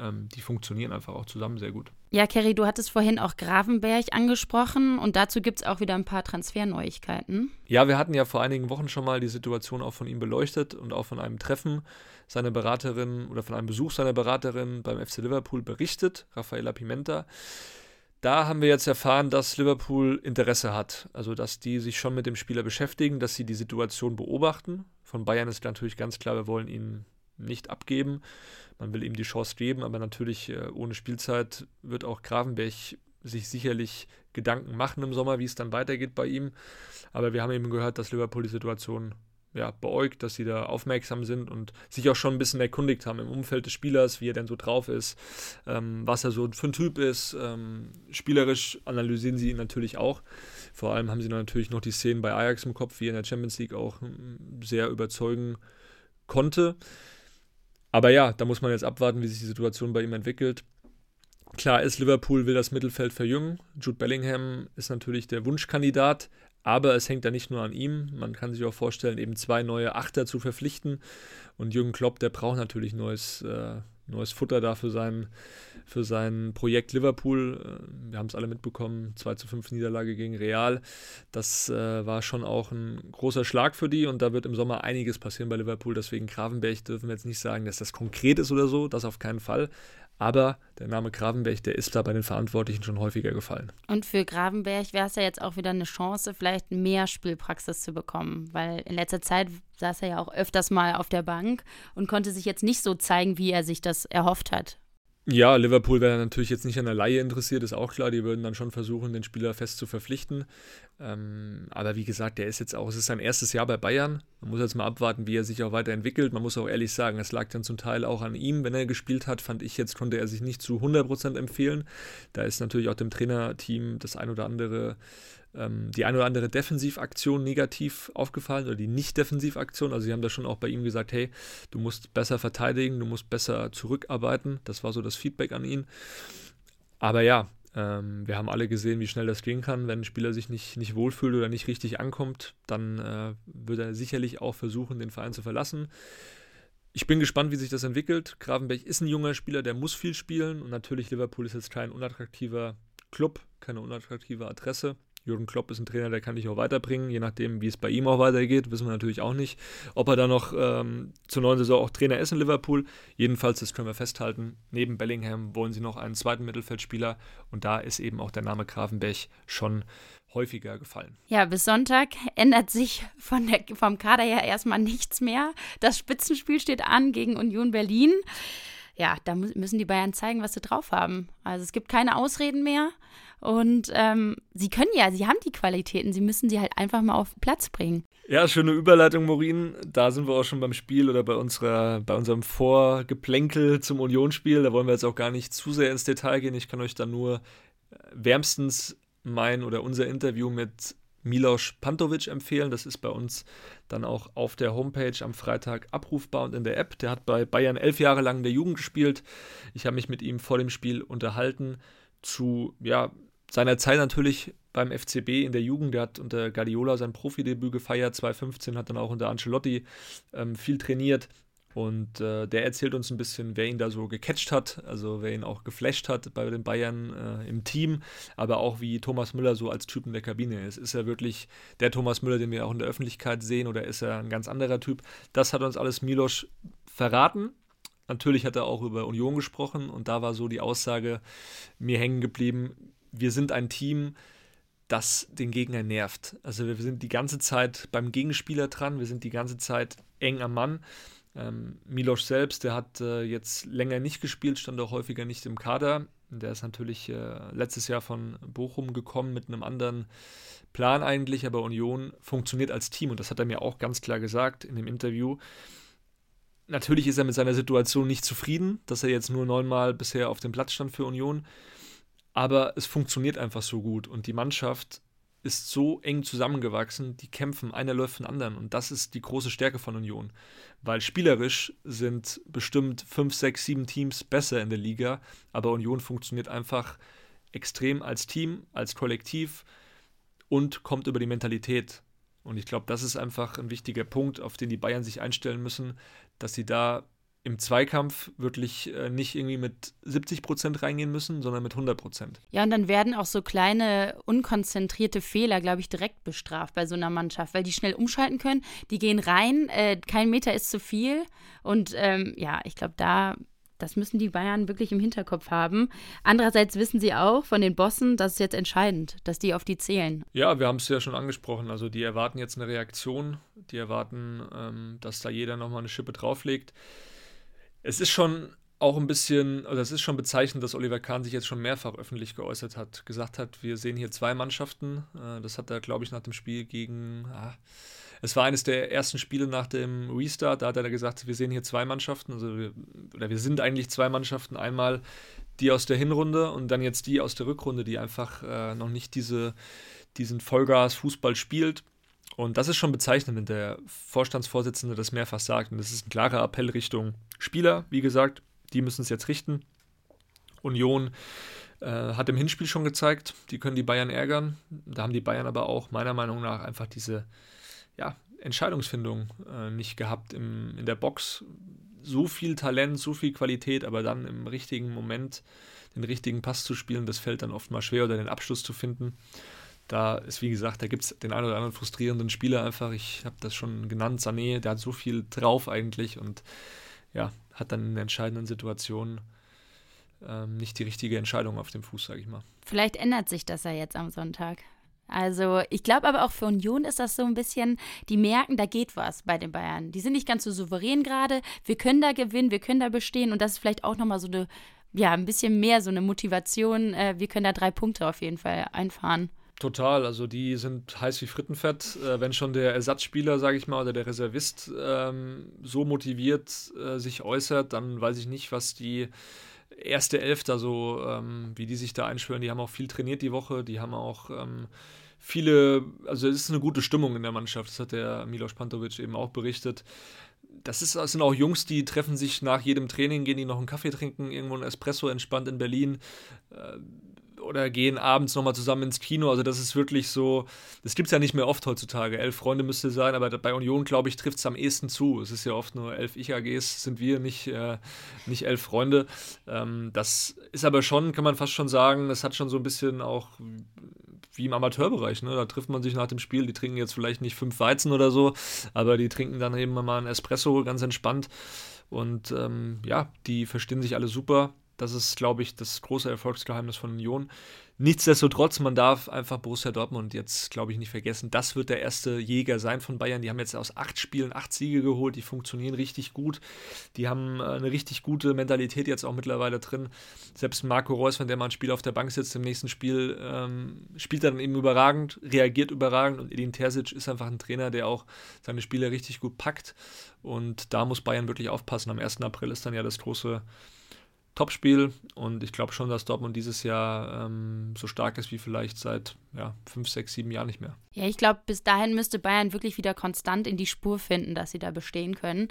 ähm, die funktionieren einfach auch zusammen sehr gut. Ja, Kerry, du hattest vorhin auch Gravenberg angesprochen und dazu gibt es auch wieder ein paar Transferneuigkeiten. Ja, wir hatten ja vor einigen Wochen schon mal die Situation auch von ihm beleuchtet und auch von einem Treffen seiner Beraterin oder von einem Besuch seiner Beraterin beim FC Liverpool berichtet, Rafaela Pimenta. Da haben wir jetzt erfahren, dass Liverpool Interesse hat, also dass die sich schon mit dem Spieler beschäftigen, dass sie die Situation beobachten. Von Bayern ist natürlich ganz klar, wir wollen ihn nicht abgeben. Man will ihm die Chance geben, aber natürlich äh, ohne Spielzeit wird auch Gravenberg sich sicherlich Gedanken machen im Sommer, wie es dann weitergeht bei ihm. Aber wir haben eben gehört, dass Liverpool die Situation ja, beäugt, dass sie da aufmerksam sind und sich auch schon ein bisschen erkundigt haben im Umfeld des Spielers, wie er denn so drauf ist, ähm, was er so für ein Typ ist. Ähm, spielerisch analysieren sie ihn natürlich auch. Vor allem haben sie natürlich noch die Szenen bei Ajax im Kopf, wie er in der Champions League auch hm, sehr überzeugen konnte. Aber ja, da muss man jetzt abwarten, wie sich die Situation bei ihm entwickelt. Klar ist, Liverpool will das Mittelfeld verjüngen. Jude Bellingham ist natürlich der Wunschkandidat, aber es hängt da nicht nur an ihm. Man kann sich auch vorstellen, eben zwei neue Achter zu verpflichten. Und Jürgen Klopp, der braucht natürlich neues, äh, neues Futter da für sein, für sein Projekt Liverpool. Äh, wir haben es alle mitbekommen, 2 zu 5 Niederlage gegen Real. Das äh, war schon auch ein großer Schlag für die und da wird im Sommer einiges passieren bei Liverpool. Deswegen Gravenberg dürfen wir jetzt nicht sagen, dass das konkret ist oder so, das auf keinen Fall. Aber der Name Gravenberg, der ist da bei den Verantwortlichen schon häufiger gefallen. Und für Gravenberg wäre es ja jetzt auch wieder eine Chance, vielleicht mehr Spielpraxis zu bekommen, weil in letzter Zeit saß er ja auch öfters mal auf der Bank und konnte sich jetzt nicht so zeigen, wie er sich das erhofft hat. Ja, Liverpool wäre natürlich jetzt nicht an der Laie interessiert, ist auch klar. Die würden dann schon versuchen, den Spieler fest zu verpflichten. Ähm, aber wie gesagt, der ist jetzt auch, es ist sein erstes Jahr bei Bayern. Man muss jetzt mal abwarten, wie er sich auch weiterentwickelt. Man muss auch ehrlich sagen, es lag dann zum Teil auch an ihm, wenn er gespielt hat. Fand ich jetzt, konnte er sich nicht zu 100% empfehlen. Da ist natürlich auch dem Trainerteam das ein oder andere ähm, die eine oder andere Defensivaktion negativ aufgefallen oder die Nicht-Defensivaktion. Also sie haben da schon auch bei ihm gesagt, hey, du musst besser verteidigen, du musst besser zurückarbeiten. Das war so das Feedback an ihn. Aber ja, ähm, wir haben alle gesehen, wie schnell das gehen kann. Wenn ein Spieler sich nicht, nicht wohlfühlt oder nicht richtig ankommt, dann äh, wird er sicherlich auch versuchen, den Verein zu verlassen. Ich bin gespannt, wie sich das entwickelt. Gravenberg ist ein junger Spieler, der muss viel spielen und natürlich Liverpool ist jetzt kein unattraktiver Club, keine unattraktive Adresse. Jürgen Klopp ist ein Trainer, der kann dich auch weiterbringen, je nachdem, wie es bei ihm auch weitergeht, wissen wir natürlich auch nicht. Ob er dann noch ähm, zur neuen Saison auch Trainer ist in Liverpool, jedenfalls, das können wir festhalten. Neben Bellingham wollen sie noch einen zweiten Mittelfeldspieler und da ist eben auch der Name Grafenberg schon häufiger gefallen. Ja, bis Sonntag ändert sich von der, vom Kader her erstmal nichts mehr. Das Spitzenspiel steht an gegen Union Berlin. Ja, da müssen die Bayern zeigen, was sie drauf haben. Also es gibt keine Ausreden mehr. Und ähm, sie können ja, sie haben die Qualitäten, sie müssen sie halt einfach mal auf Platz bringen. Ja, schöne Überleitung, Morin. Da sind wir auch schon beim Spiel oder bei unserer, bei unserem Vorgeplänkel zum Unionsspiel. Da wollen wir jetzt auch gar nicht zu sehr ins Detail gehen. Ich kann euch da nur äh, wärmstens mein oder unser Interview mit Milos Pantovic empfehlen. Das ist bei uns dann auch auf der Homepage am Freitag abrufbar und in der App. Der hat bei Bayern elf Jahre lang in der Jugend gespielt. Ich habe mich mit ihm vor dem Spiel unterhalten zu ja, seiner Zeit natürlich beim FCB in der Jugend. Der hat unter Guardiola sein Profidebüt gefeiert, 2015, hat dann auch unter Ancelotti ähm, viel trainiert. Und äh, der erzählt uns ein bisschen, wer ihn da so gecatcht hat, also wer ihn auch geflasht hat bei den Bayern äh, im Team, aber auch wie Thomas Müller so als Typ in der Kabine ist. Ist er wirklich der Thomas Müller, den wir auch in der Öffentlichkeit sehen, oder ist er ein ganz anderer Typ? Das hat uns alles Milos verraten. Natürlich hat er auch über Union gesprochen und da war so die Aussage mir hängen geblieben, wir sind ein Team, das den Gegner nervt. Also wir sind die ganze Zeit beim Gegenspieler dran, wir sind die ganze Zeit eng am Mann. Ähm, Milos selbst, der hat äh, jetzt länger nicht gespielt, stand auch häufiger nicht im Kader. Der ist natürlich äh, letztes Jahr von Bochum gekommen mit einem anderen Plan eigentlich, aber Union funktioniert als Team und das hat er mir auch ganz klar gesagt in dem Interview. Natürlich ist er mit seiner Situation nicht zufrieden, dass er jetzt nur neunmal bisher auf dem Platz stand für Union, aber es funktioniert einfach so gut und die Mannschaft ist so eng zusammengewachsen, die kämpfen, einer läuft von anderen und das ist die große Stärke von Union, weil spielerisch sind bestimmt fünf, sechs, sieben Teams besser in der Liga, aber Union funktioniert einfach extrem als Team, als Kollektiv und kommt über die Mentalität. Und ich glaube, das ist einfach ein wichtiger Punkt, auf den die Bayern sich einstellen müssen, dass sie da im Zweikampf wirklich äh, nicht irgendwie mit 70 Prozent reingehen müssen, sondern mit 100 Prozent. Ja, und dann werden auch so kleine, unkonzentrierte Fehler, glaube ich, direkt bestraft bei so einer Mannschaft, weil die schnell umschalten können. Die gehen rein, äh, kein Meter ist zu viel. Und ähm, ja, ich glaube, da das müssen die Bayern wirklich im Hinterkopf haben. Andererseits wissen sie auch von den Bossen, das ist jetzt entscheidend, dass die auf die zählen. Ja, wir haben es ja schon angesprochen. Also die erwarten jetzt eine Reaktion. Die erwarten, ähm, dass da jeder nochmal eine Schippe drauflegt. Es ist schon auch ein bisschen, oder es ist schon bezeichnend, dass Oliver Kahn sich jetzt schon mehrfach öffentlich geäußert hat, gesagt hat, wir sehen hier zwei Mannschaften. Äh, das hat er, glaube ich, nach dem Spiel gegen, ah, es war eines der ersten Spiele nach dem Restart, da hat er gesagt, wir sehen hier zwei Mannschaften, also wir, oder wir sind eigentlich zwei Mannschaften. Einmal die aus der Hinrunde und dann jetzt die aus der Rückrunde, die einfach äh, noch nicht diese, diesen Vollgas-Fußball spielt. Und das ist schon bezeichnend, wenn der Vorstandsvorsitzende das mehrfach sagt. Und das ist ein klarer Appell Richtung Spieler, wie gesagt. Die müssen es jetzt richten. Union äh, hat im Hinspiel schon gezeigt, die können die Bayern ärgern. Da haben die Bayern aber auch meiner Meinung nach einfach diese ja, Entscheidungsfindung äh, nicht gehabt im, in der Box. So viel Talent, so viel Qualität, aber dann im richtigen Moment den richtigen Pass zu spielen, das fällt dann oft mal schwer oder den Abschluss zu finden. Da ist, wie gesagt, da gibt es den einen oder anderen frustrierenden Spieler einfach. Ich habe das schon genannt, Sané, der hat so viel drauf eigentlich und ja, hat dann in entscheidenden Situationen ähm, nicht die richtige Entscheidung auf dem Fuß, sage ich mal. Vielleicht ändert sich das ja jetzt am Sonntag. Also ich glaube aber auch für Union ist das so ein bisschen, die merken, da geht was bei den Bayern. Die sind nicht ganz so souverän gerade. Wir können da gewinnen, wir können da bestehen und das ist vielleicht auch nochmal so eine, ja, ein bisschen mehr so eine Motivation. Äh, wir können da drei Punkte auf jeden Fall einfahren. Total, also die sind heiß wie Frittenfett. Äh, wenn schon der Ersatzspieler, sage ich mal, oder der Reservist ähm, so motiviert äh, sich äußert, dann weiß ich nicht, was die erste Elf da so, ähm, wie die sich da einschwören. Die haben auch viel trainiert die Woche, die haben auch ähm, viele, also es ist eine gute Stimmung in der Mannschaft, das hat der Milos Pantovic eben auch berichtet. Das, ist, das sind auch Jungs, die treffen sich nach jedem Training, gehen die noch einen Kaffee trinken, irgendwo ein Espresso entspannt in Berlin. Äh, oder gehen abends nochmal zusammen ins Kino. Also das ist wirklich so, das gibt es ja nicht mehr oft heutzutage. Elf Freunde müsste sein, aber bei Union, glaube ich, trifft es am ehesten zu. Es ist ja oft nur elf Ich-AGs sind wir, nicht, äh, nicht elf Freunde. Ähm, das ist aber schon, kann man fast schon sagen, das hat schon so ein bisschen auch wie im Amateurbereich. Ne? Da trifft man sich nach dem Spiel, die trinken jetzt vielleicht nicht fünf Weizen oder so, aber die trinken dann eben mal einen Espresso ganz entspannt. Und ähm, ja, die verstehen sich alle super. Das ist, glaube ich, das große Erfolgsgeheimnis von Union. Nichtsdestotrotz, man darf einfach Borussia Dortmund jetzt, glaube ich, nicht vergessen. Das wird der erste Jäger sein von Bayern. Die haben jetzt aus acht Spielen acht Siege geholt. Die funktionieren richtig gut. Die haben äh, eine richtig gute Mentalität jetzt auch mittlerweile drin. Selbst Marco Reus, wenn der mal ein Spiel auf der Bank sitzt im nächsten Spiel, ähm, spielt dann eben überragend, reagiert überragend. Und Edin Terzic ist einfach ein Trainer, der auch seine Spieler richtig gut packt. Und da muss Bayern wirklich aufpassen. Am 1. April ist dann ja das große Topspiel und ich glaube schon, dass Dortmund dieses Jahr ähm, so stark ist wie vielleicht seit ja, fünf, sechs, sieben Jahren nicht mehr. Ja, ich glaube, bis dahin müsste Bayern wirklich wieder konstant in die Spur finden, dass sie da bestehen können.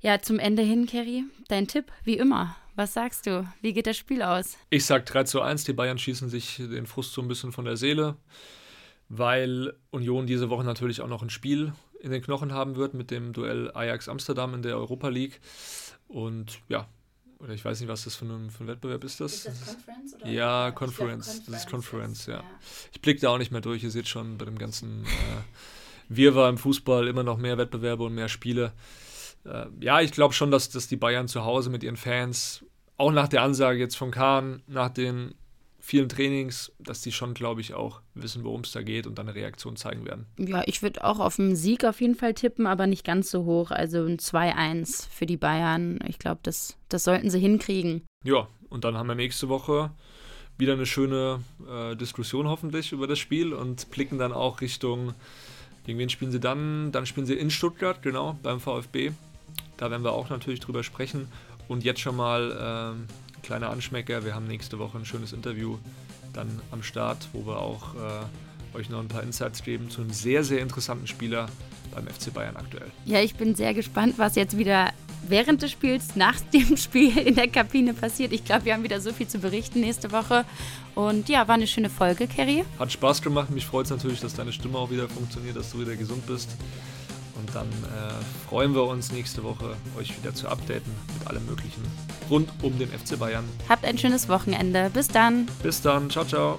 Ja, zum Ende hin, Kerry, dein Tipp, wie immer. Was sagst du? Wie geht das Spiel aus? Ich sag 3 zu 1. Die Bayern schießen sich den Frust so ein bisschen von der Seele, weil Union diese Woche natürlich auch noch ein Spiel in den Knochen haben wird mit dem Duell Ajax Amsterdam in der Europa League. Und ja, oder ich weiß nicht, was das für ein, für ein Wettbewerb ist. Das? Ist das Conference? Oder? Ja, Conference. Conference. Das ist Conference, ja. ja. Ich blicke da auch nicht mehr durch. Ihr seht schon bei dem ganzen äh, Wirrwarr im Fußball immer noch mehr Wettbewerbe und mehr Spiele. Äh, ja, ich glaube schon, dass, dass die Bayern zu Hause mit ihren Fans, auch nach der Ansage jetzt von Kahn, nach den vielen Trainings, dass die schon, glaube ich, auch wissen, worum es da geht und dann eine Reaktion zeigen werden. Ja, ich würde auch auf einen Sieg auf jeden Fall tippen, aber nicht ganz so hoch. Also ein 2-1 für die Bayern. Ich glaube, das, das sollten sie hinkriegen. Ja, und dann haben wir nächste Woche wieder eine schöne äh, Diskussion hoffentlich über das Spiel und blicken dann auch Richtung, gegen wen spielen sie dann? Dann spielen sie in Stuttgart, genau, beim VfB. Da werden wir auch natürlich drüber sprechen. Und jetzt schon mal ähm, kleiner Anschmecker, wir haben nächste Woche ein schönes Interview dann am Start, wo wir auch äh, euch noch ein paar Insights geben zu einem sehr, sehr interessanten Spieler beim FC Bayern aktuell. Ja, ich bin sehr gespannt, was jetzt wieder während des Spiels, nach dem Spiel in der Kabine passiert. Ich glaube, wir haben wieder so viel zu berichten nächste Woche. Und ja, war eine schöne Folge, Kerry. Hat Spaß gemacht. Mich freut es natürlich, dass deine Stimme auch wieder funktioniert, dass du wieder gesund bist. Und dann äh, freuen wir uns nächste Woche, euch wieder zu updaten mit allem Möglichen rund um den FC Bayern. Habt ein schönes Wochenende. Bis dann. Bis dann. Ciao, ciao.